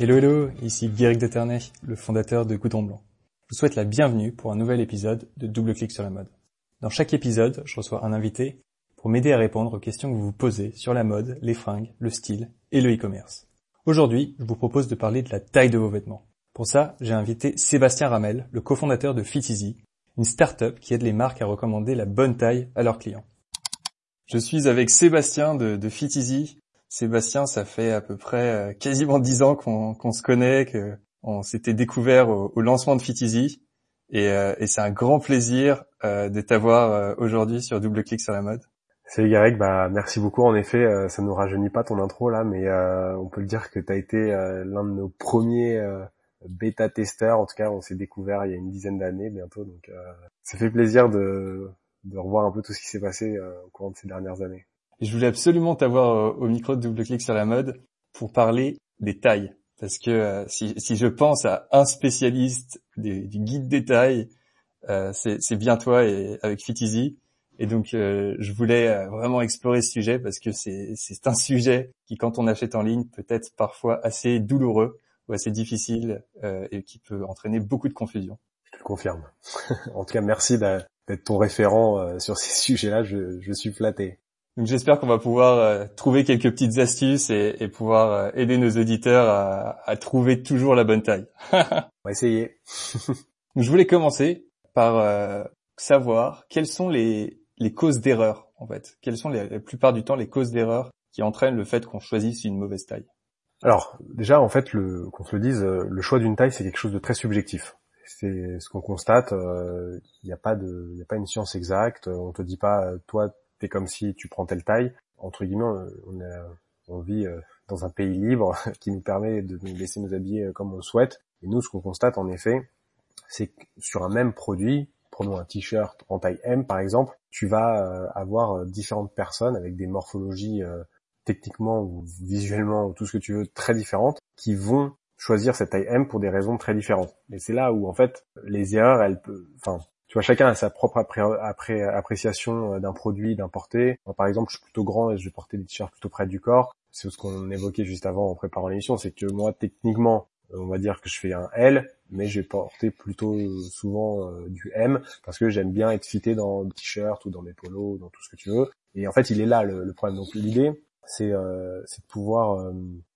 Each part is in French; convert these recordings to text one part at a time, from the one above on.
Hello hello, ici Guéric Deternay, le fondateur de Coudon Blanc. Je vous souhaite la bienvenue pour un nouvel épisode de Double Clic sur la mode. Dans chaque épisode, je reçois un invité pour m'aider à répondre aux questions que vous vous posez sur la mode, les fringues, le style et le e-commerce. Aujourd'hui, je vous propose de parler de la taille de vos vêtements. Pour ça, j'ai invité Sébastien Ramel, le cofondateur de Fit une start-up qui aide les marques à recommander la bonne taille à leurs clients. Je suis avec Sébastien de, de Sébastien, ça fait à peu près euh, quasiment dix ans qu'on se connaît, qu'on s'était découvert au, lancement de Fit Et, euh, et c'est un grand plaisir euh, de t'avoir aujourd'hui sur Double Clic sur la mode. Salut Garek, bah merci beaucoup. En effet, ça nous rajeunit pas ton intro là, mais on peut le dire que tu as été l'un de nos premiers bêta testeurs. En tout cas, on s'est découvert il y a une dizaine d'années bientôt, donc ça fait plaisir de revoir un peu tout ce qui s'est passé au cours de ces dernières années. Je voulais absolument t'avoir au micro de Double Clic sur la mode pour parler des tailles, parce que si, si je pense à un spécialiste du guide des tailles, c'est bien toi et avec Fit et donc, euh, je voulais euh, vraiment explorer ce sujet parce que c'est un sujet qui, quand on achète en ligne, peut être parfois assez douloureux ou assez difficile euh, et qui peut entraîner beaucoup de confusion. Je te le confirme. en tout cas, merci d'être ton référent sur ces sujets-là. Je, je, suis flatté. Donc, j'espère qu'on va pouvoir trouver quelques petites astuces et, et pouvoir aider nos auditeurs à, à, trouver toujours la bonne taille. on va essayer. donc, je voulais commencer par savoir quels sont les, les causes d'erreur, en fait Quelles sont les, la plupart du temps les causes d'erreur qui entraînent le fait qu'on choisisse une mauvaise taille? Alors, déjà, en fait, qu'on se le dise, euh, le choix d'une taille, c'est quelque chose de très subjectif. C'est ce qu'on constate. Il euh, n'y a pas de, y a pas une science exacte. On te dit pas, euh, toi, t'es comme si tu prends telle taille. Entre guillemets, on, vit dans un pays libre qui nous permet de nous laisser nous habiller comme on souhaite. Et nous, ce qu'on constate, en effet, c'est que sur un même produit, prenons un t-shirt en taille M par exemple, tu vas euh, avoir euh, différentes personnes avec des morphologies euh, techniquement ou visuellement ou tout ce que tu veux très différentes qui vont choisir cette taille M pour des raisons très différentes. Et c'est là où en fait les erreurs, elles enfin, tu vois, chacun a sa propre appréciation d'un produit, d'un porté. par exemple, je suis plutôt grand et je vais porter des t-shirts plutôt près du corps. C'est ce qu'on évoquait juste avant en préparant l'émission, c'est que moi, techniquement, on va dire que je fais un L, mais j'ai porté plutôt souvent euh, du M parce que j'aime bien être fité dans le t-shirt ou dans mes polos, dans tout ce que tu veux. Et en fait, il est là le, problème. Donc l'idée, c'est euh, de pouvoir euh,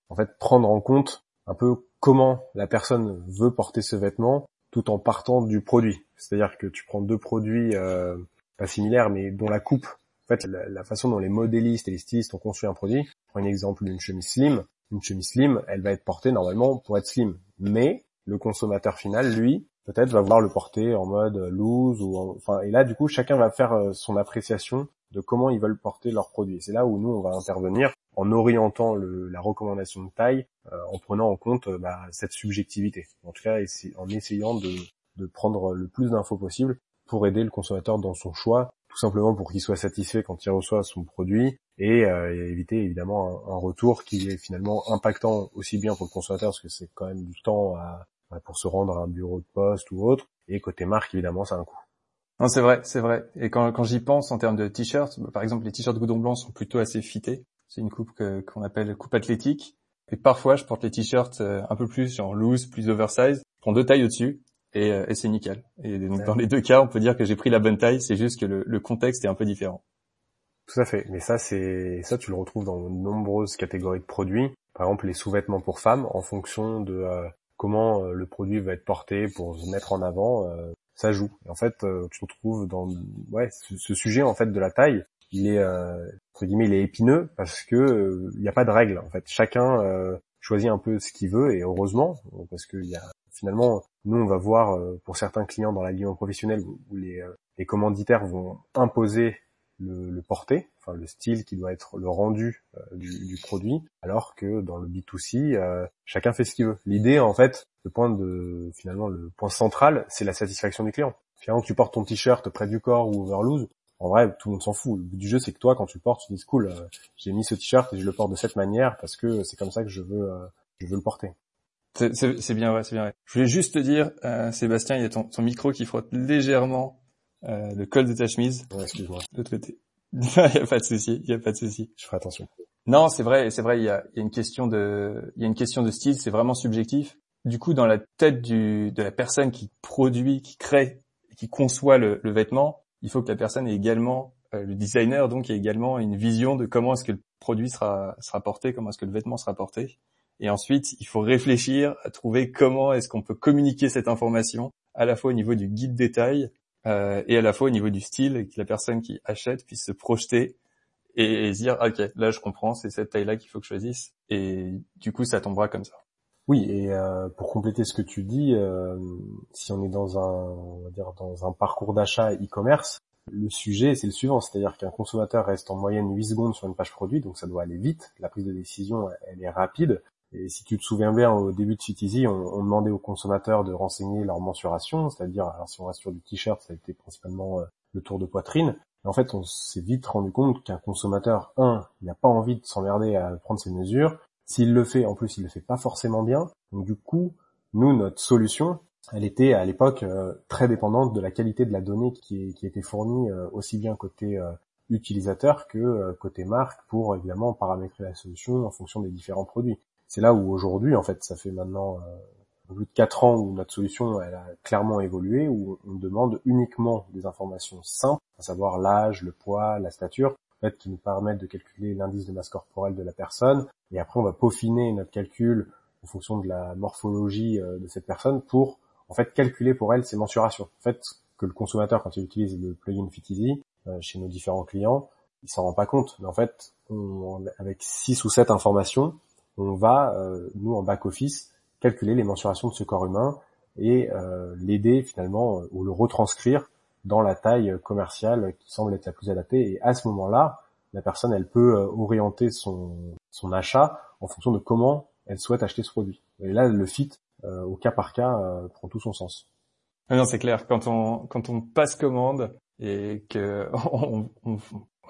en fait prendre en compte un peu comment la personne veut porter ce vêtement tout en partant du produit. C'est-à-dire que tu prends deux produits euh, pas similaires mais dont la coupe, en fait la, façon dont les modélistes et les stylistes ont construit un produit. Prends un exemple d'une chemise slim une chemise slim, elle va être portée normalement pour être slim. Mais le consommateur final, lui, peut-être va vouloir le porter en mode loose ou enfin et là du coup chacun va faire euh, son appréciation de comment ils veulent porter leurs produits. C'est là où nous on va intervenir en orientant la recommandation de taille, euh, en prenant en compte euh, bah, cette subjectivité. En tout cas, en essayant de, de prendre le plus d'infos possible pour aider le consommateur dans son choix tout simplement pour qu'il soit satisfait quand il reçoit son produit et, euh, éviter évidemment un, retour qui est finalement impactant aussi bien pour le consommateur parce que c'est quand même du temps pour se rendre à un bureau de poste ou autre et côté marque évidemment ça a un coût. Non c'est vrai, c'est vrai. Et quand, quand j'y pense en termes de t-shirts, bah, par exemple les t-shirts Goudon Blanc sont plutôt assez fités. C'est une coupe qu'on appelle coupe athlétique. Et parfois je porte les t-shirts euh, un peu plus genre loose, plus oversize. Je prends deux tailles au-dessus et, euh, et c'est nickel. Et donc dans les deux cas, on peut dire que j'ai pris la bonne taille, c'est juste que le, le, contexte est un peu différent. Tout à fait, mais ça c'est ça tu le retrouves dans de nombreuses catégories de produits. Par exemple les sous-vêtements pour femmes, en fonction de euh, comment euh, le produit va être porté pour se mettre en avant, ça joue. Et en fait, tu retrouves dans ouais ce, sujet en fait de la taille, il est entre guillemets il est épineux parce que il n'y a pas de règle. En fait, chacun choisit un peu ce qu'il veut et heureusement parce qu'il y a finalement, nous, on va voir euh, pour certains clients dans la vie professionnelle où les, euh, les commanditaires vont imposer le, porté, enfin le style qui doit être le rendu euh, du, du, produit, alors que dans le B2C, chacun fait ce qu'il veut. L'idée, en fait, le point de finalement le point central, c'est la satisfaction du client. Finalement, tu portes ton t-shirt près du corps ou over loose, en vrai, tout le monde s'en fout. Le but du jeu, c'est que toi, quand tu le portes, tu dis cool, j'ai mis ce t-shirt et je le porte de cette manière parce que c'est comme ça que je veux, je veux le porter. C'est bien vrai, c'est bien vrai. Je voulais juste te dire, euh, Sébastien, il y a ton, ton, micro qui frotte légèrement euh, le col de ta chemise. Ouais, excuse-moi. De l'autre côté. il n'y a pas de souci, il n'y a pas de souci. Je ferai attention. Non, c'est vrai, c'est vrai. Il y a, il y a une question de, il y a une question de style. C'est vraiment subjectif. Du coup, dans la tête du, de la personne qui produit, qui crée, qui conçoit le, le vêtement, il faut que la personne ait également euh, le designer, donc, ait également une vision de comment est-ce que le produit sera, sera porté, comment est-ce que le vêtement sera porté. Et ensuite, il faut réfléchir à trouver comment est-ce qu'on peut communiquer cette information à la fois au niveau du guide détail euh, et à la fois au niveau du style, et que la personne qui achète puisse se projeter et, et dire ok là je comprends c'est cette taille là qu'il faut que je choisisse et du coup ça tombera comme ça. Oui, et euh, pour compléter ce que tu dis, euh, si on est dans un, on va dire dans un parcours d'achat e-commerce, le sujet c'est le suivant, c'est-à-dire qu'un consommateur reste en moyenne 8 secondes sur une page produit, donc ça doit aller vite, la prise de décision elle est rapide. Et si tu te souviens bien, au début de Easy, on, demandait aux consommateurs de renseigner leur mensuration, c'est-à-dire, alors si on reste sur du t-shirt, ça a été principalement euh, le tour de poitrine. Et en fait, on s'est vite rendu compte qu'un consommateur, un, il n'a pas envie de s'emmerder à prendre ses mesures. S'il le fait, en plus, il le fait pas forcément bien. Donc du coup, nous, notre solution, elle était à l'époque euh, très dépendante de la qualité de la donnée qui, qui était fournie euh, aussi bien côté utilisateur que côté marque pour évidemment paramétrer la solution en fonction des différents produits c'est là où aujourd'hui, en fait, ça fait maintenant euh, plus de quatre ans où notre solution elle a clairement évolué, où on demande uniquement des informations simples, à savoir l'âge, le poids, la stature, en fait, qui nous permettent de calculer l'indice de masse corporelle de la personne. Et après, on va peaufiner notre calcul en fonction de la morphologie euh, de cette personne pour en fait calculer pour elle ses mensurations. En fait, que le consommateur quand il utilise le plugin Fit euh, chez nos différents clients, il s'en rend pas compte. Mais en fait, avec six ou sept informations, on va, euh, nous en back-office, calculer les mensurations de ce corps humain et euh, l'aider finalement euh, ou le retranscrire dans la taille commerciale qui semble être la plus adaptée. Et à ce moment-là, la personne, elle peut orienter son, son achat en fonction de comment elle souhaite acheter ce produit. Et là, le fit, au cas par cas, prend tout son sens. Ah non, c'est clair. Quand on quand on passe commande et que on, on,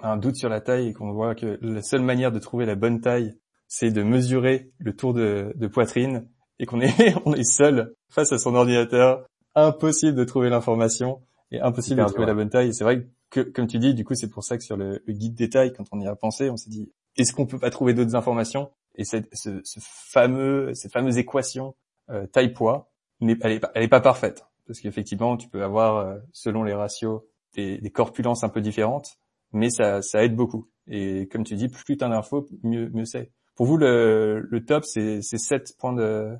a un doute sur la taille et qu'on voit que la seule manière de trouver la bonne taille, c'est de mesurer le tour de, poitrine et qu'on est, on est seul face à son ordinateur, impossible de trouver l'information et impossible de trouver la bonne taille. C'est vrai que, comme tu dis, du coup, c'est pour ça que sur le, guide détail, quand on y a pensé, on s'est dit, est-ce qu'on peut pas trouver d'autres informations? Et cette, ce, fameux, cette fameuse équation euh, taille-poids, elle est, pas, elle est pas parfaite parce qu'effectivement, tu peux avoir, euh, selon les ratios, des, des corpulences un peu différentes, mais ça, ça aide beaucoup. Et comme tu dis, plus t'as d'infos, mieux, mieux c'est. Pour vous, le, le top, c'est 7 points de,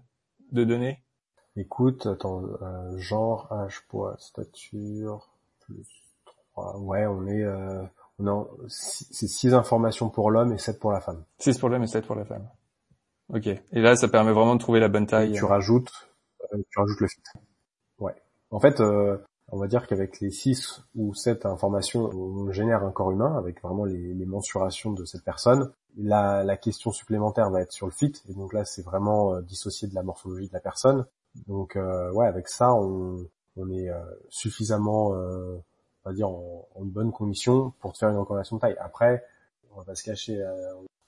de données Écoute, attends, euh, genre, âge, poids, stature, plus 3. Ouais, on est... Euh, non, c'est 6 informations pour l'homme et 7 pour la femme. 6 pour l'homme et 7 pour la femme. Ok. Et là, ça permet vraiment de trouver la bonne taille. Et tu rajoutes, euh, tu rajoutes le fit. Ouais. En fait, euh, on va dire qu'avec les 6 ou 7 informations, on génère un corps humain avec vraiment les, les mensurations de cette personne. La, la, question supplémentaire va être sur le fit, et donc là c'est vraiment euh, dissocié de la morphologie de la personne. Donc euh, ouais, avec ça on, on est euh, suffisamment, euh, on va dire, en, bonne condition pour faire une recommandation de taille. Après, on va pas se cacher,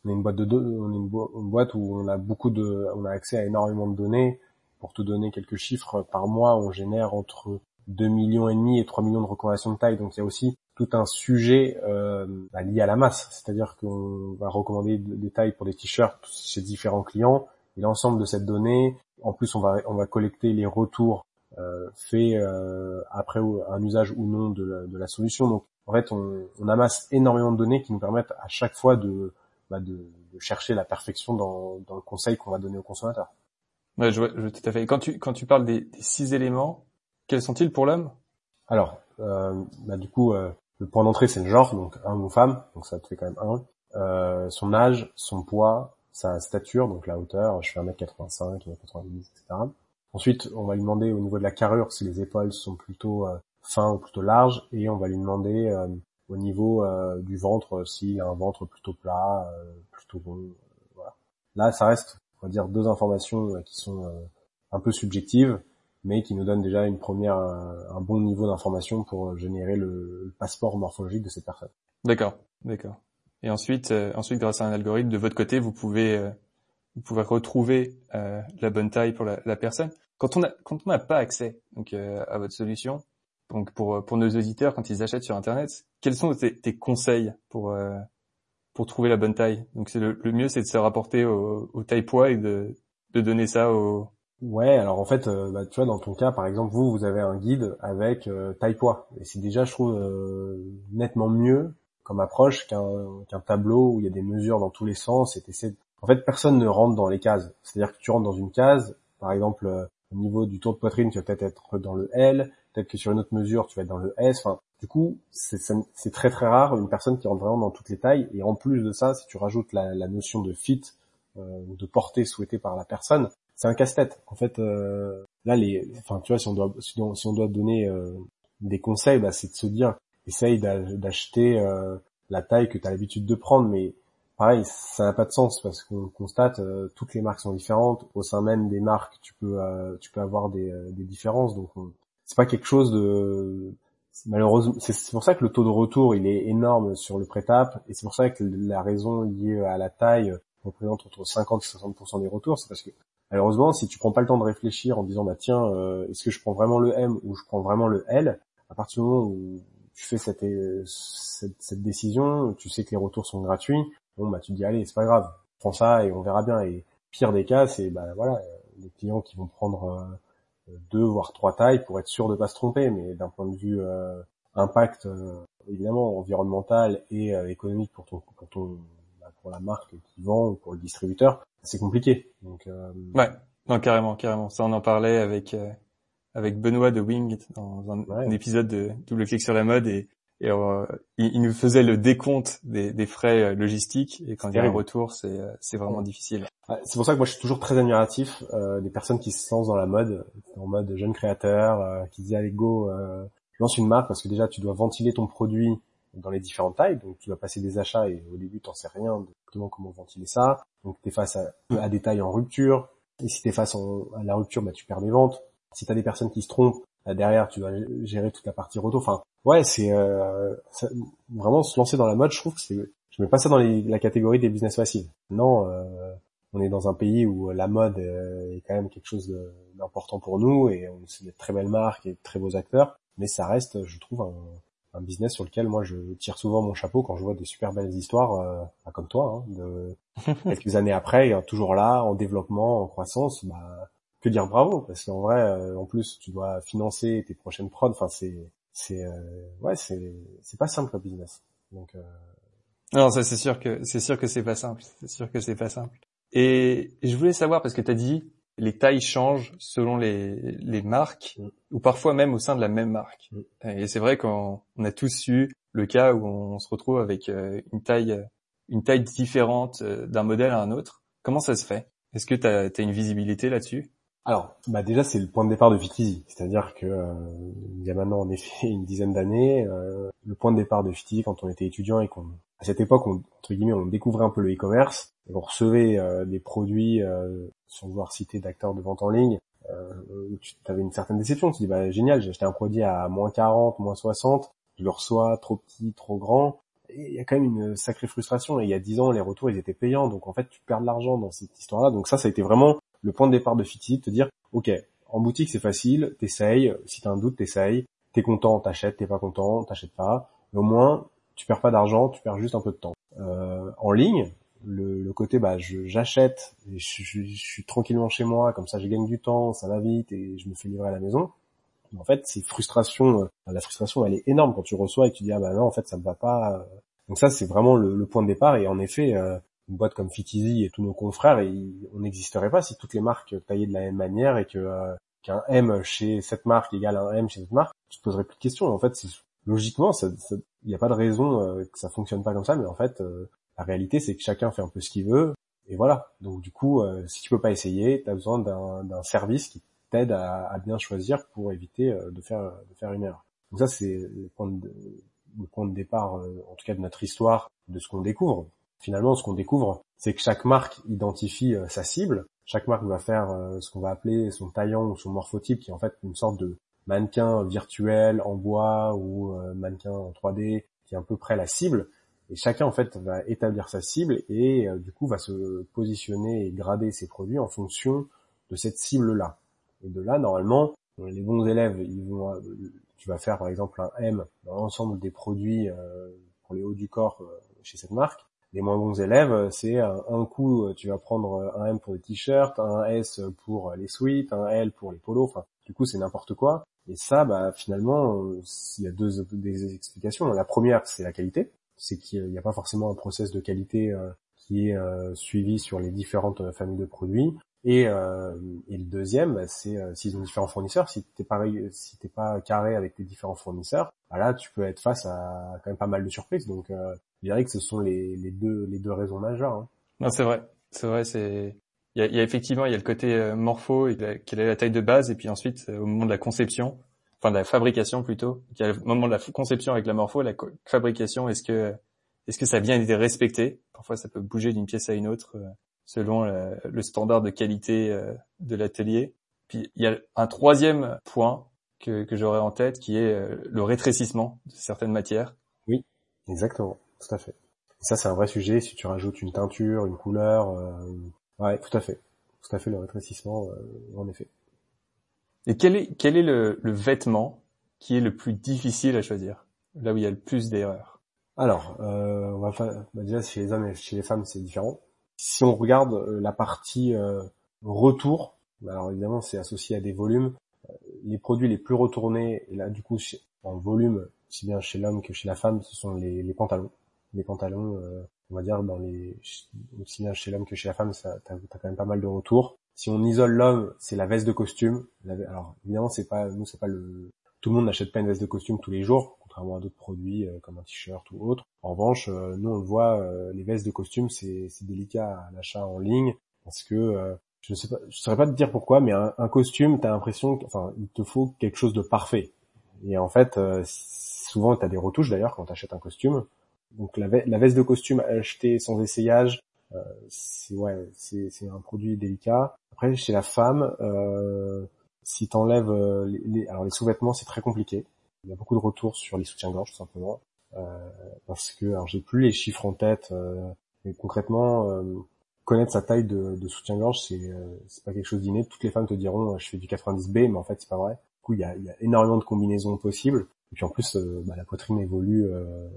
on est une boîte de on est une, boîte où on a beaucoup de, on a accès à énormément de données. Pour te donner quelques chiffres, par mois on génère entre 2 millions et demi et 3 millions de recommandations de taille. Donc il y a aussi tout un sujet euh, bah, lié à la masse, c'est-à-dire qu'on va recommander des tailles pour des t-shirts chez différents clients et l'ensemble de cette donnée. En plus, on va on va collecter les retours euh, faits euh, après un usage ou non de la, de la solution. Donc en fait, on, on, amasse énormément de données qui nous permettent à chaque fois de bah, de, de, chercher la perfection dans, dans le conseil qu'on va donner au consommateur. Ouais, je, vois, je tout à fait. Quand tu quand tu parles des, des six éléments, quels sont-ils pour l'homme? Alors, euh, bah, du coup, euh, le point d'entrée c'est le genre, donc homme ou femme, donc ça te fait quand même un. Euh, son âge, son poids, sa stature, donc la hauteur, je fais 1m85, 1m90, etc. Ensuite, on va lui demander au niveau de la carrure si les épaules sont plutôt euh, fins ou plutôt larges, et on va lui demander euh, au niveau euh, du ventre s'il a un ventre plutôt plat, plutôt bon. voilà. Là, ça reste, on va dire, deux informations qui sont un peu subjectives, mais qui nous donne déjà une première, un bon niveau d'information pour générer le, passeport morphologique de cette personne. D'accord, d'accord. Et ensuite, euh, ensuite, grâce à un algorithme, de votre côté, vous pouvez, euh, vous pouvez retrouver euh, la bonne taille pour la, personne. Quand on a, quand on n'a pas accès donc à votre solution, donc pour pour nos auditeurs, quand ils achètent sur Internet, quels sont tes, conseils pour pour trouver la bonne taille? Donc c'est le, mieux, c'est de se rapporter au, au taille poids et de, de donner ça au. Ouais, alors en fait, euh, bah, tu vois, dans ton cas, par exemple, vous, vous avez un guide avec euh, taille poids, et c'est déjà, je trouve, euh, nettement mieux comme approche qu'un tableau où il y a des mesures dans tous les sens et. En fait, personne ne rentre dans les cases. C'est-à-dire que tu rentres dans une case, par exemple, au niveau du tour de poitrine, tu vas peut-être être dans le L, peut-être que sur une autre mesure, tu vas être dans le S. Enfin, du coup, c'est très très rare une personne qui rentre vraiment dans toutes les tailles. Et en plus de ça, si tu rajoutes la, notion de fit, de portée souhaitée par la personne, c'est un casse-tête. En fait, euh, là, les, enfin, tu vois, si on doit, si on, doit donner euh, des conseils, bah, c'est de se dire, essaye d'acheter euh, la taille que tu as l'habitude de prendre, mais pareil, ça n'a pas de sens parce qu'on constate euh, toutes les marques sont différentes. Au sein même des marques, tu peux euh, tu peux avoir des, des différences. Donc c'est pas quelque chose de malheureusement, c'est pour ça que le taux de retour il est énorme sur le prêt-app et c'est pour ça que la raison liée à la taille représente entre 50 et 60% des retours, c'est parce que malheureusement, si tu prends pas le temps de réfléchir en disant bah tiens, euh, est-ce que je prends vraiment le M ou je prends vraiment le L, à partir du moment où tu fais cette, cette décision, tu sais que les retours sont gratuits, bon bah tu te dis allez c'est pas grave, prends ça et on verra bien. Et pire des cas, c'est bah voilà les clients qui vont prendre euh, deux voire trois tailles pour être sûr de pas se tromper, mais d'un point de vue euh, impact évidemment environnemental et économique pour ton pour ton pour la marque qui vend ou pour le distributeur, c'est compliqué. Donc euh... ouais, non carrément, carrément. Ça on en parlait avec euh, avec Benoît de Wing dans un, épisode de Double Clic sur la mode et, et euh, il, nous faisait le décompte des, des frais euh, logistiques et quand il y a un retour, c'est c'est vraiment difficile. c'est pour ça que moi je suis toujours très admiratif des personnes qui se lancent dans la mode, en mode jeune créateur, qui disent allez go, lance une marque parce que déjà tu dois ventiler ton produit dans les différentes tailles. Donc tu vas passer des achats et au début tu n'en sais rien de comment ventiler ça. Donc tu es face à, des tailles en rupture. Et si tu es face à la rupture, bah, tu perds des ventes. Si tu as des personnes qui se trompent, bah, derrière tu dois gérer toute la partie roto. Enfin ouais, c'est euh, vraiment se lancer dans la mode. Je trouve que c'est, je mets pas ça dans la catégorie des business faciles. Non, euh, on est dans un pays où la mode euh, est quand même quelque chose d'important pour nous et on c'est de très belles marques et de très beaux acteurs. Mais ça reste, je trouve, un, un business sur lequel moi je tire souvent mon chapeau quand je vois des super belles histoires euh, bah, comme toi, hein, de quelques années après, toujours là, en développement, en croissance, bah, que dire bravo parce qu'en vrai, euh, en plus, tu dois financer tes prochaines prods. Enfin, c'est c'est euh, ouais, c'est c'est pas simple le business. Donc euh, non, ça c'est sûr que c'est sûr que c'est pas simple. C'est sûr que c'est pas simple. Et je voulais savoir parce que tu as dit les tailles changent selon les, les marques mm. ou parfois même au sein de la même marque. Mm. Et c'est vrai qu'on a tous eu le cas où on se retrouve avec euh, une taille une taille différente euh, d'un modèle à un autre. Comment ça se fait? Est-ce que tu as, as, une visibilité là-dessus? Alors, bah déjà c'est le point de départ de Fitizy, c'est-à-dire que euh, il y a maintenant en effet une dizaine d'années, le point de départ de Fitizy quand on était étudiant et qu'on à cette époque, on, entre guillemets, on découvrait un peu le e-commerce. On recevait des produits sans vouloir citer d'acteurs de vente en ligne, euh, tu avais une certaine déception. Tu dis, bah, génial, j'ai acheté un produit à moins 40, moins 60, je le reçois trop petit, trop grand. Et il y a quand même une sacrée frustration. Et il y a 10 ans, les retours, ils étaient payants. Donc, en fait, tu perds de l'argent dans cette histoire-là. Donc, ça, ça a été vraiment le point de départ de Fiti, de te dire, OK, en boutique, c'est facile, t'essayes. Si t'as un doute, t'essayes. T'es content, t'achètes. T'es pas content, t'achètes pas. Mais au moins, tu perds pas d'argent, tu perds juste un peu de temps. Euh, en ligne, le, le côté bah j'achète et je, je, suis tranquillement chez moi comme ça je gagne du temps ça va vite et je me fais livrer à la maison. En fait c'est frustration euh, la frustration elle est énorme quand tu reçois et que tu dis ah bah non en fait ça me va pas donc ça c'est vraiment le, le, point de départ et en effet euh, une boîte comme Fitizy et tous nos confrères on n'existerait pas si toutes les marques taillaient de la même manière et que euh, qu'un M chez cette marque égale un M chez cette marque. Tu te poserais plus de questions. En fait logiquement il n'y a pas de raison que ça fonctionne pas comme ça mais en fait la réalité, c'est que chacun fait un peu ce qu'il veut, et voilà. Donc du coup, euh, si tu peux pas essayer, tu as besoin d'un service qui t'aide à, bien choisir pour éviter euh, de faire une erreur. Donc ça, c'est le point de, le point de départ, euh, en tout cas de notre histoire, de ce qu'on découvre. Finalement, ce qu'on découvre, c'est que chaque marque identifie sa cible. Chaque marque va faire ce qu'on va appeler son taillant ou son morphotype, qui est en fait une sorte de mannequin virtuel en bois ou mannequin en 3D, qui est à peu près la cible. Et chacun en fait va établir sa cible et euh, du coup va se positionner et grader ses produits en fonction de cette cible-là. Et de là, normalement, les bons élèves, ils vont, euh, tu vas faire par exemple un M dans l'ensemble des produits euh, pour les hauts du corps chez cette marque. Les moins bons élèves, c'est un, coup tu vas prendre un M pour les t-shirts, un S pour les suites, un L pour les polos. Enfin, du coup, c'est n'importe quoi. Et ça, bah, finalement, il y a deux des explications. La première, c'est la qualité. C'est qu'il n'y a pas forcément un process de qualité qui est suivi sur les différentes familles de produits. Et, euh, le deuxième, bah, c'est euh, s'ils ont différents fournisseurs. Si t'es pas si pas carré avec tes différents fournisseurs, bah là tu peux être face à quand même pas mal de surprises. Donc euh, je dirais que ce sont les, les deux les deux raisons majeures. Hein. Non, c'est vrai, c'est vrai, c'est il y a, effectivement il y a le côté euh, morpho et quelle est la taille de base et puis ensuite euh, au moment de la conception, enfin de la fabrication plutôt, il y le moment de la conception avec la morpho, la fabrication, est-ce que est-ce que ça a bien été respecté? Parfois ça peut bouger d'une pièce à une autre selon le standard de qualité euh, de l'atelier. Puis il y a un troisième point que, que j'aurais en tête qui est euh, le rétrécissement de certaines matières. Oui, exactement, tout à fait. ça c'est un vrai sujet si tu rajoutes une teinture, une couleur. Euh... Ouais, tout à fait, tout à fait le rétrécissement euh, en effet. Et quel est quel est le, le vêtement qui est le plus difficile à choisir, là où il y a le plus d'erreurs Alors, euh, on va bah déjà chez les hommes et chez les femmes c'est différent. Si on regarde euh, la partie euh, retour, alors évidemment c'est associé à des volumes, euh, les produits les plus retournés, et là du coup en volume, aussi bien chez l'homme que chez la femme, ce sont les, les pantalons. Les pantalons, on va dire dans les aussi bien chez l'homme que chez la femme, ça t'as as quand même pas mal de retours. Si on isole l'homme, c'est la veste de costume. Alors évidemment, c'est pas nous, c'est pas le tout le monde n'achète pas une veste de costume tous les jours contrairement à d'autres produits euh, comme un t-shirt ou autre. En revanche, euh, nous on le voit, euh, les vestes de costume c'est délicat à l'achat en ligne parce que je ne sais pas, je saurais pas te dire pourquoi, mais un, un costume, t'as l'impression, enfin, il te faut quelque chose de parfait. Et en fait, souvent t'as des retouches d'ailleurs quand t'achètes un costume. Donc la, veste de costume achetée sans essayage, euh, c'est ouais, c'est un produit délicat. Après, chez la femme, euh, si t'enlèves les, les, alors les sous-vêtements, c'est très compliqué. Il y a beaucoup de retours sur les soutiens-gorge tout simplement. Euh, parce que alors j'ai plus les chiffres en tête euh, mais concrètement euh, connaître sa taille de, soutien-gorge c'est euh, c'est pas quelque chose d'inné. Toutes les femmes te diront je fais du 90B mais en fait c'est pas vrai. Du coup il y a énormément de combinaisons possibles et puis en plus bah, la poitrine évolue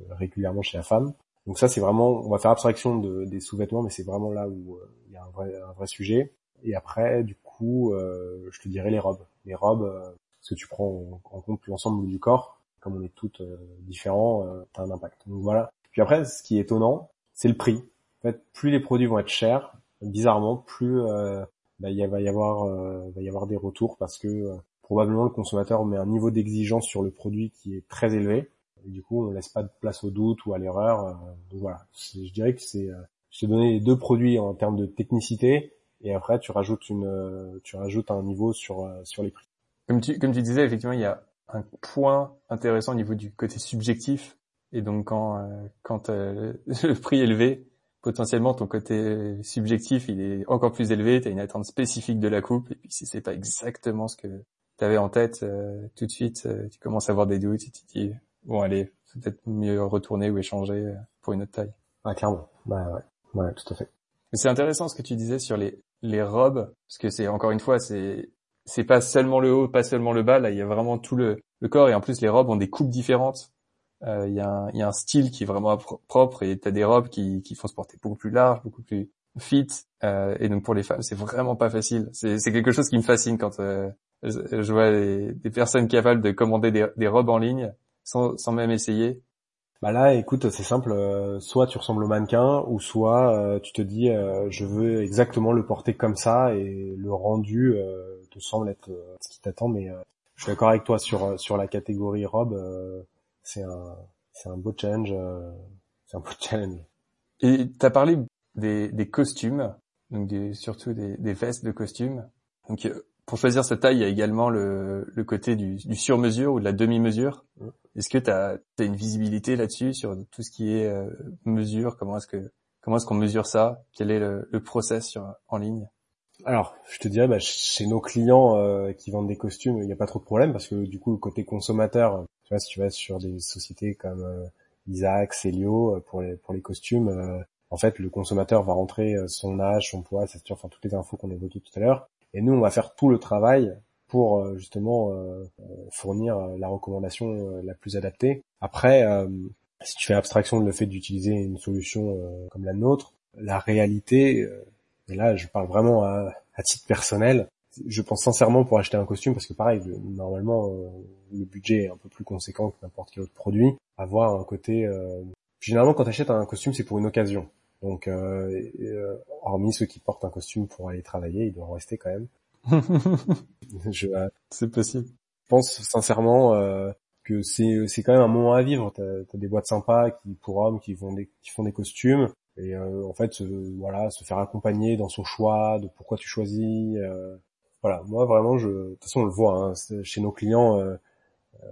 régulièrement chez la femme donc ça c'est vraiment on va faire abstraction de, des sous-vêtements mais c'est vraiment là où il y a un vrai un vrai sujet et après du coup je te dirais les robes les robes parce que tu prends en compte l'ensemble du corps, comme on est toutes euh, différents, euh, tu as un impact. Donc voilà. Puis après, ce qui est étonnant, c'est le prix. En fait, plus les produits vont être chers, bizarrement, plus euh, bah, il va y avoir euh, va y avoir des retours parce que probablement le consommateur met un niveau d'exigence sur le produit qui est très élevé. Du coup, on laisse pas de place au doute ou à l'erreur. donc voilà, je dirais que c'est je t'ai donné les deux produits en termes de technicité et après tu rajoutes une tu rajoutes un niveau sur sur les prix. Comme tu, comme tu disais, effectivement, il y a un point intéressant au niveau du côté subjectif. Et donc, quand, euh, quand euh, le prix est élevé, potentiellement, ton côté subjectif, il est encore plus élevé. Tu as une attente spécifique de la coupe. Et puis, si c'est pas exactement ce que tu avais en tête, euh, tout de suite, tu commences à avoir des doutes et tu te dis, bon, allez, peut-être mieux retourner ou échanger pour une autre taille. Ah, clairement. Bah, ouais. Ouais, tout à fait. C'est intéressant ce que tu disais sur les, les robes, parce que c'est, encore une fois, c'est c'est pas seulement le haut, pas seulement le bas. Là, il y a vraiment tout le, le corps et en plus les robes ont des coupes différentes. Euh, il y, a un, y a un style qui est vraiment propre et t'as des robes qui, qui font se porter beaucoup plus large, beaucoup plus fit. Euh, et donc pour les femmes, c'est vraiment pas facile. C'est quelque chose qui me fascine quand euh, je, vois des, personnes capables de commander des, des robes en ligne sans, sans même essayer. Bah là, écoute, c'est simple. Euh, soit tu ressembles au mannequin, ou soit euh, tu te dis, je veux exactement le porter comme ça, et le rendu te semble être ce qui t'attend. Mais je suis d'accord avec toi sur sur la catégorie robe. c'est un c'est un beau challenge. c'est un beau challenge. Et tu as parlé des, des costumes, donc des, surtout des, des vestes de costumes. Donc pour choisir sa taille, il y a également le, le côté du, du sur-mesure ou de la demi-mesure. Est-ce que tu as, une visibilité là-dessus sur tout ce qui est euh, mesure? Comment est-ce que comment est-ce qu'on mesure ça? Quel est le, le process sur, en ligne? Alors, je te dirais, bah, chez nos clients euh, qui vendent des costumes, il n'y a pas trop de problème parce que du coup, le côté consommateur, tu vois, si tu vas sur des sociétés comme euh, Isaac, Célio, euh, pour les pour les costumes, en fait, le consommateur va rentrer son âge, son poids, sa enfin toutes les infos qu'on évoquait tout à l'heure, et nous, on va faire tout le travail pour euh, justement euh, fournir la recommandation euh, la plus adaptée. Après, si tu fais abstraction de le fait d'utiliser une solution comme la nôtre, la réalité, et là je parle vraiment à, titre personnel, je pense sincèrement pour acheter un costume parce que pareil normalement le budget est un peu plus conséquent que n'importe quel autre produit avoir un côté euh, généralement quand tu achètes un costume c'est pour une occasion donc euh, euh, hormis ceux qui portent un costume pour aller travailler ils doivent rester quand même. C'est possible. je pense sincèrement que c'est c'est quand même un moment à vivre. T'as as des boîtes sympas qui pour hommes qui font des qui font des costumes. Et en fait voilà se faire accompagner dans son choix de pourquoi tu choisis voilà, moi vraiment, je, de toute façon on le voit hein, chez nos clients, euh, euh,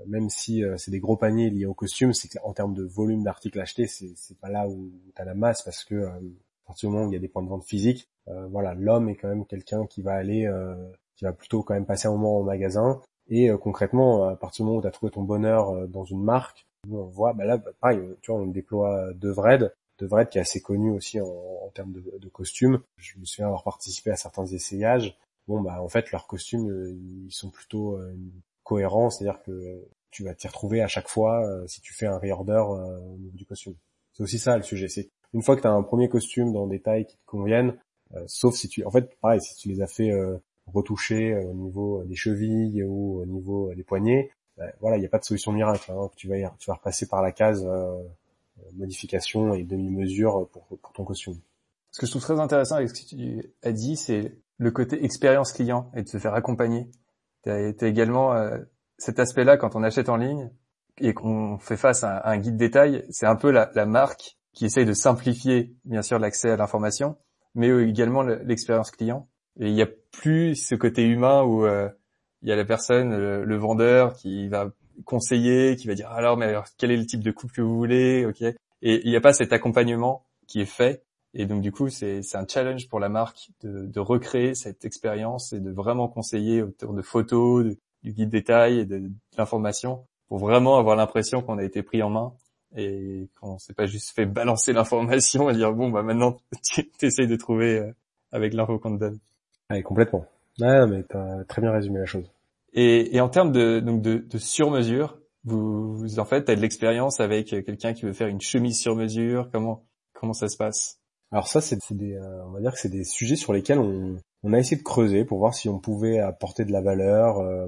même si euh, c'est des gros paniers liés au costume, c'est en termes de volume d'articles achetés, c'est, c'est pas là où tu as la masse parce que à partir du moment où il y a des points de vente physiques, voilà, l'homme est quand même quelqu'un qui va aller, qui va plutôt quand même passer un moment au magasin. Et concrètement, à partir du moment où tu as trouvé ton bonheur dans une marque, nous on voit, bah là, bah, pareil, tu vois, on déploie Devred, Devred qui est assez connu aussi en, en termes de, de costumes. Je me souviens avoir participé à certains essayages bon bah en fait leurs costumes euh, ils sont plutôt euh, cohérents, c'est-à-dire que tu vas t'y retrouver à chaque fois euh, si tu fais un reorder au niveau du costume. C'est aussi ça le sujet, c'est une fois que tu as un premier costume dans des tailles qui te conviennent, sauf si tu en fait pareil si tu les as fait retoucher au niveau des chevilles ou au niveau des poignets, bah, voilà, il n'y a pas de solution miracle. Hein, tu vas tu vas repasser par la case modification et demi-mesure pour ton costume. Ce que je trouve très intéressant avec ce que tu as dit, c'est le côté expérience client et de se faire accompagner. As, également euh, cet aspect-là quand on achète en ligne et qu'on fait face à, un guide détail, c'est un peu la, marque qui essaye de simplifier bien sûr l'accès à l'information, mais également l'expérience client. Et il n'y a plus ce côté humain où euh, il y a la personne, le, vendeur qui va conseiller, qui va dire alors mais alors quel est le type de coupe que vous voulez, ok. Et il n'y a pas cet accompagnement qui est fait et donc du coup, c'est un challenge pour la marque de, de, recréer cette expérience et de vraiment conseiller autour de photos, du guide détail et de, l'information pour vraiment avoir l'impression qu'on a été pris en main et qu'on s'est pas juste fait balancer l'information et dire bon bah maintenant tu essayes de trouver euh, avec l'info qu'on te donne. Ouais, complètement. Ouais, mais t'as très bien résumé la chose. Et, et en termes de, donc de, de sur-mesure, vous, vous, en fait, as de l'expérience avec quelqu'un qui veut faire une chemise sur mesure. Comment comment ça se passe? Alors ça, c'est des, euh, on va dire que c'est des sujets sur lesquels on, a essayé de creuser pour voir si on pouvait apporter de la valeur. Euh,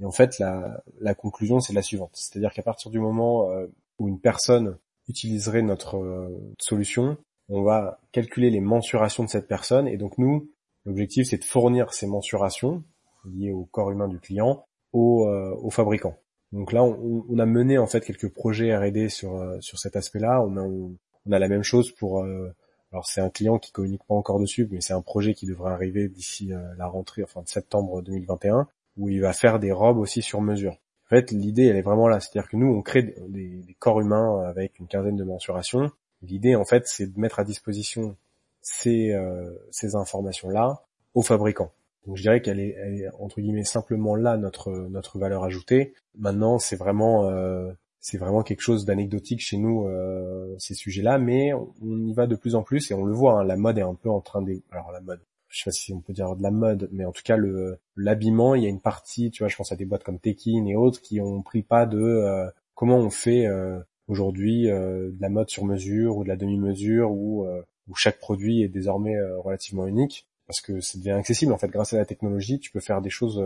et en fait, la, conclusion, c'est la suivante. C'est-à-dire qu'à partir du moment euh, où une personne utiliserait notre solution, on va calculer les mensurations de cette personne. Et donc nous, l'objectif, c'est de fournir ces mensurations liées au corps humain du client au, au fabricant. Donc là, on, on, a mené en fait quelques projets R&D sur sur cet aspect-là. On a on a la même chose pour alors c'est un client qui communique pas encore dessus, mais c'est un projet qui devrait arriver d'ici euh, la rentrée, enfin de septembre 2021, où il va faire des robes aussi sur mesure. En fait, l'idée, elle est vraiment là, c'est-à-dire que nous, on crée des, corps humains avec une quinzaine de mensurations. L'idée, en fait, c'est de mettre à disposition ces, euh, ces informations-là aux fabricants. Donc je dirais qu'elle est, entre guillemets simplement là notre notre valeur ajoutée. Maintenant, c'est vraiment euh, c'est vraiment quelque chose d'anecdotique chez nous euh, ces sujets-là, mais on, y va de plus en plus et on le voit. Hein, la mode est un peu en train de, alors la mode, je sais pas si on peut dire de la mode, mais en tout cas le l'habillement, il y a une partie, tu vois, je pense à des boîtes comme Tekin et autres qui ont pris pas de euh, comment on fait euh, aujourd'hui de la mode sur mesure ou de la demi-mesure où où chaque produit est désormais relativement unique parce que ça devient accessible en fait grâce à la technologie tu peux faire des choses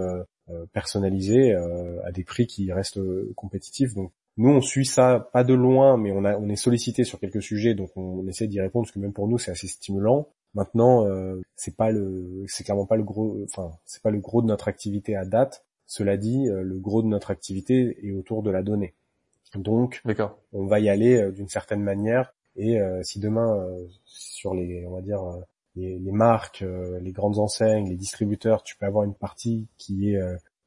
personnalisées à des prix qui restent compétitifs donc nous, on suit ça pas de loin, mais on, a, on est sollicité sur quelques sujets, donc on, essaie d'y répondre parce que même pour nous, c'est assez stimulant. Maintenant, euh, c'est pas le, c'est clairement pas le gros, enfin, c'est pas le gros de notre activité à date. Cela dit, euh, le gros de notre activité est autour de la donnée. Donc, on va y aller euh, d'une certaine manière. Et euh, si demain, sur les, on va dire, les, les, marques, les grandes enseignes, les distributeurs, tu peux avoir une partie qui est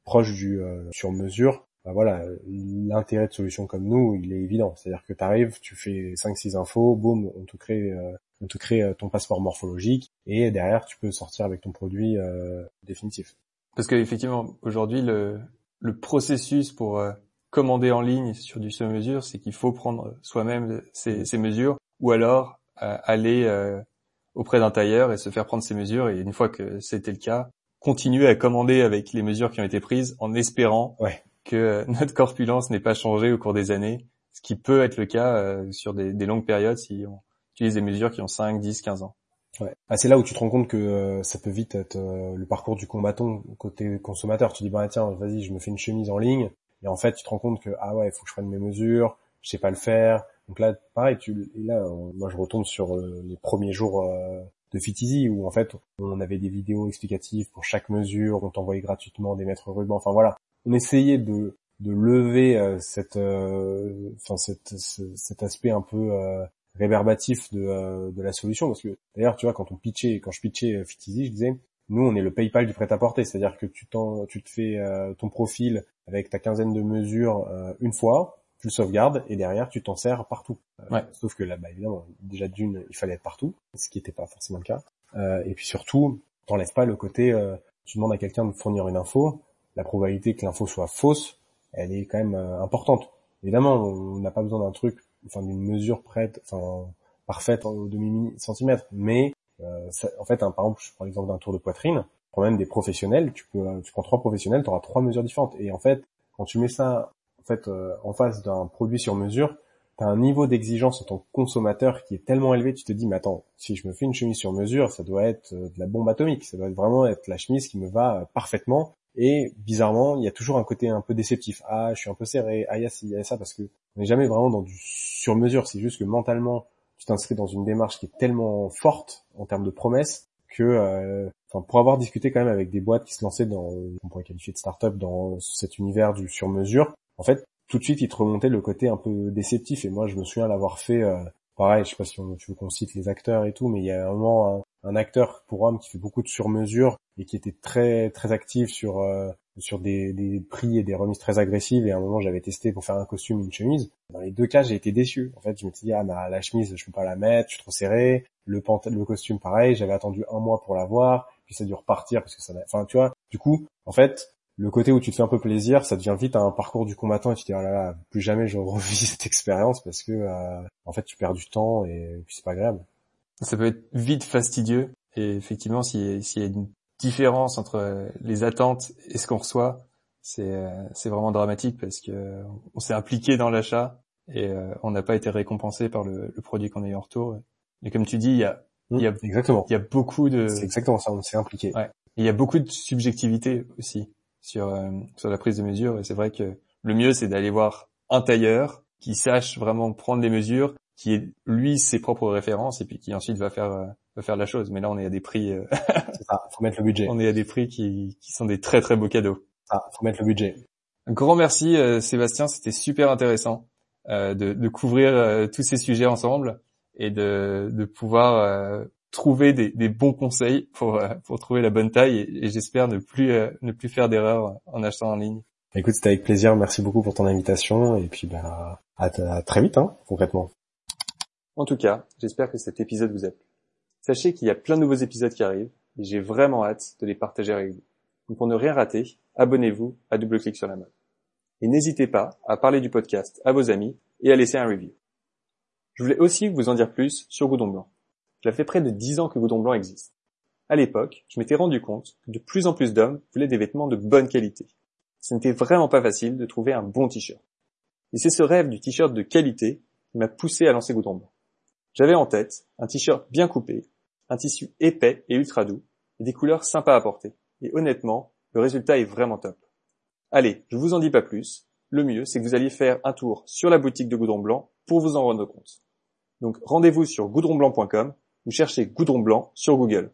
proche du sur mesure, bah voilà, l'intérêt de solutions comme nous, il est évident. C'est-à-dire que tu arrives, tu fais 5-6 infos, boum, on te crée, euh, on te crée euh, ton passeport morphologique, et derrière, tu peux sortir avec ton produit euh, définitif. Parce qu'effectivement, aujourd'hui, le, le processus pour commander en ligne sur du sur-mesure, c'est qu'il faut prendre soi-même ces, ces, mesures, ou alors aller auprès d'un tailleur et se faire prendre ces mesures, et une fois que c'était le cas, continuer à commander avec les mesures qui ont été prises en espérant ouais que notre corpulence n'ait pas changé au cours des années, ce qui peut être le cas euh, sur des, longues périodes si on utilise des mesures qui ont 5, 10, 15 ans. Ouais. Ah, c'est là où tu te rends compte que euh, ça peut vite être euh, le parcours du combattant côté consommateur. Tu dis bah tiens vas-y je me fais une chemise en ligne et en fait tu te rends compte que ah ouais il faut que je prenne mes mesures, je sais pas le faire. Donc là pareil tu et là moi je retourne sur les premiers jours de Fit Easy où en fait on avait des vidéos explicatives pour chaque mesure, on t'envoyait gratuitement des mètres rubans. Enfin voilà, on essayait de de lever euh, cette, euh, enfin cette, cet aspect un peu euh, réverbatif de, de la solution parce que d'ailleurs tu vois quand on pitchait, quand je pitchais Fit Easy, je disais nous on est le PayPal du prêt-à-porter, c'est-à-dire que tu, tu te fais ton profil avec ta quinzaine de mesures une fois, tu le sauvegardes et derrière tu t'en sers partout. Ouais. Sauf que là, bah, évidemment, déjà d'une, il fallait être partout, ce qui n'était pas forcément le cas. Euh, et puis surtout, t'enlèves pas le côté, euh, tu demandes à quelqu'un de fournir une info, la probabilité que l'info soit fausse, elle est quand même euh, importante. Évidemment, on n'a pas besoin d'un truc, enfin d'une mesure prête, enfin parfaite au demi centimètre, mais euh, en fait, hein, par exemple, je prends l'exemple d'un tour de poitrine, prends même des professionnels, tu peux, tu prends trois professionnels, tu auras trois mesures différentes. Et en fait, quand tu mets ça en fait euh, en face d'un produit sur mesure, tu as un niveau d'exigence en tant que consommateur qui est tellement élevé, tu te dis mais attends, si je me fais une chemise sur mesure, ça doit être de la bombe atomique, ça doit vraiment être la chemise qui me va parfaitement et bizarrement, il y a toujours un côté un peu déceptif. Ah, je suis un peu serré. Ah, il y a il y a ça parce que on n'est jamais vraiment dans du sur mesure. C'est juste que mentalement, tu t'inscris dans une démarche qui est tellement forte en termes de promesses que, euh, enfin, pour avoir discuté quand même avec des boîtes qui se lançaient dans, on pourrait qualifier de start-up dans cet univers du sur mesure, en fait, tout de suite, il te remontait le côté un peu déceptif. Et moi, je me souviens l'avoir fait. Euh, pareil, je sais pas si tu veux qu'on cite les acteurs et tout, mais il y a un moment un, acteur pour homme qui fait beaucoup de sur-mesure et qui était très très actif sur euh, sur des, prix et des remises très agressives. Et à un moment, j'avais testé pour faire un costume, une chemise. Dans les deux cas, j'ai été déçu. En fait, je me suis dit ah bah la chemise, je peux pas la mettre, je suis trop serré. Le le costume, pareil, j'avais attendu un mois pour l'avoir, puis ça a dû repartir parce que ça. Enfin, tu vois. Du coup, en fait, le côté où tu te fais un peu plaisir, ça devient vite un parcours du combattant et tu te dis oh là là, plus jamais je revis cette expérience parce que euh, en fait tu perds du temps et puis c'est pas agréable. Ça peut être vite fastidieux et effectivement s'il y a une différence entre les attentes et ce qu'on reçoit, c'est c'est vraiment dramatique parce que on s'est impliqué dans l'achat et euh, on n'a pas été récompensé par le, produit qu'on a eu en retour. Et comme tu dis, il y a il y a exactement. Il y a beaucoup de. C'est exactement ça. On s'est impliqué. Ouais. il y a beaucoup de subjectivité aussi sur euh, sur la prise de mesure. Et c'est vrai que le mieux, c'est d'aller voir un tailleur qui sache vraiment prendre les mesures, qui est lui ses propres références et puis qui ensuite va faire euh, va faire la chose. Mais là, on est à des prix. Euh, ça. Faut mettre le budget. On est à des prix qui qui sont des très très beaux cadeaux. Ah, faut mettre le budget. Un grand merci Sébastien, c'était super intéressant de, de couvrir tous ces sujets ensemble et de, de pouvoir trouver des, des, bons conseils pour euh, pour trouver la bonne taille et, j'espère ne plus euh, ne plus faire d'erreurs en achetant en ligne. Écoute, c'était avec plaisir. Merci beaucoup pour ton invitation et puis bah à, très vite, hein, concrètement. En tout cas, j'espère que cet épisode vous a plu. Sachez qu'il y a plein de nouveaux épisodes qui arrivent et j'ai vraiment hâte de les partager avec vous. Donc pour ne rien rater, abonnez-vous à Double Clic sur la mode. Et n'hésitez pas à parler du podcast à vos amis et à laisser un review. Je voulais aussi vous en dire plus sur Goudon Blanc. Cela fait près de dix ans que Goudron Blanc existe. À l'époque, je m'étais rendu compte que de plus en plus d'hommes voulaient des vêtements de bonne qualité. Ce n'était vraiment pas facile de trouver un bon t-shirt. Et c'est ce rêve du t-shirt de qualité qui m'a poussé à lancer Goudron Blanc. J'avais en tête un t-shirt bien coupé, un tissu épais et ultra doux, et des couleurs sympas à porter. Et honnêtement, le résultat est vraiment top. Allez, je vous en dis pas plus. Le mieux, c'est que vous alliez faire un tour sur la boutique de Goudron Blanc pour vous en rendre compte. Donc rendez-vous sur goudronblanc.com ou cherchez Goudron Blanc sur Google.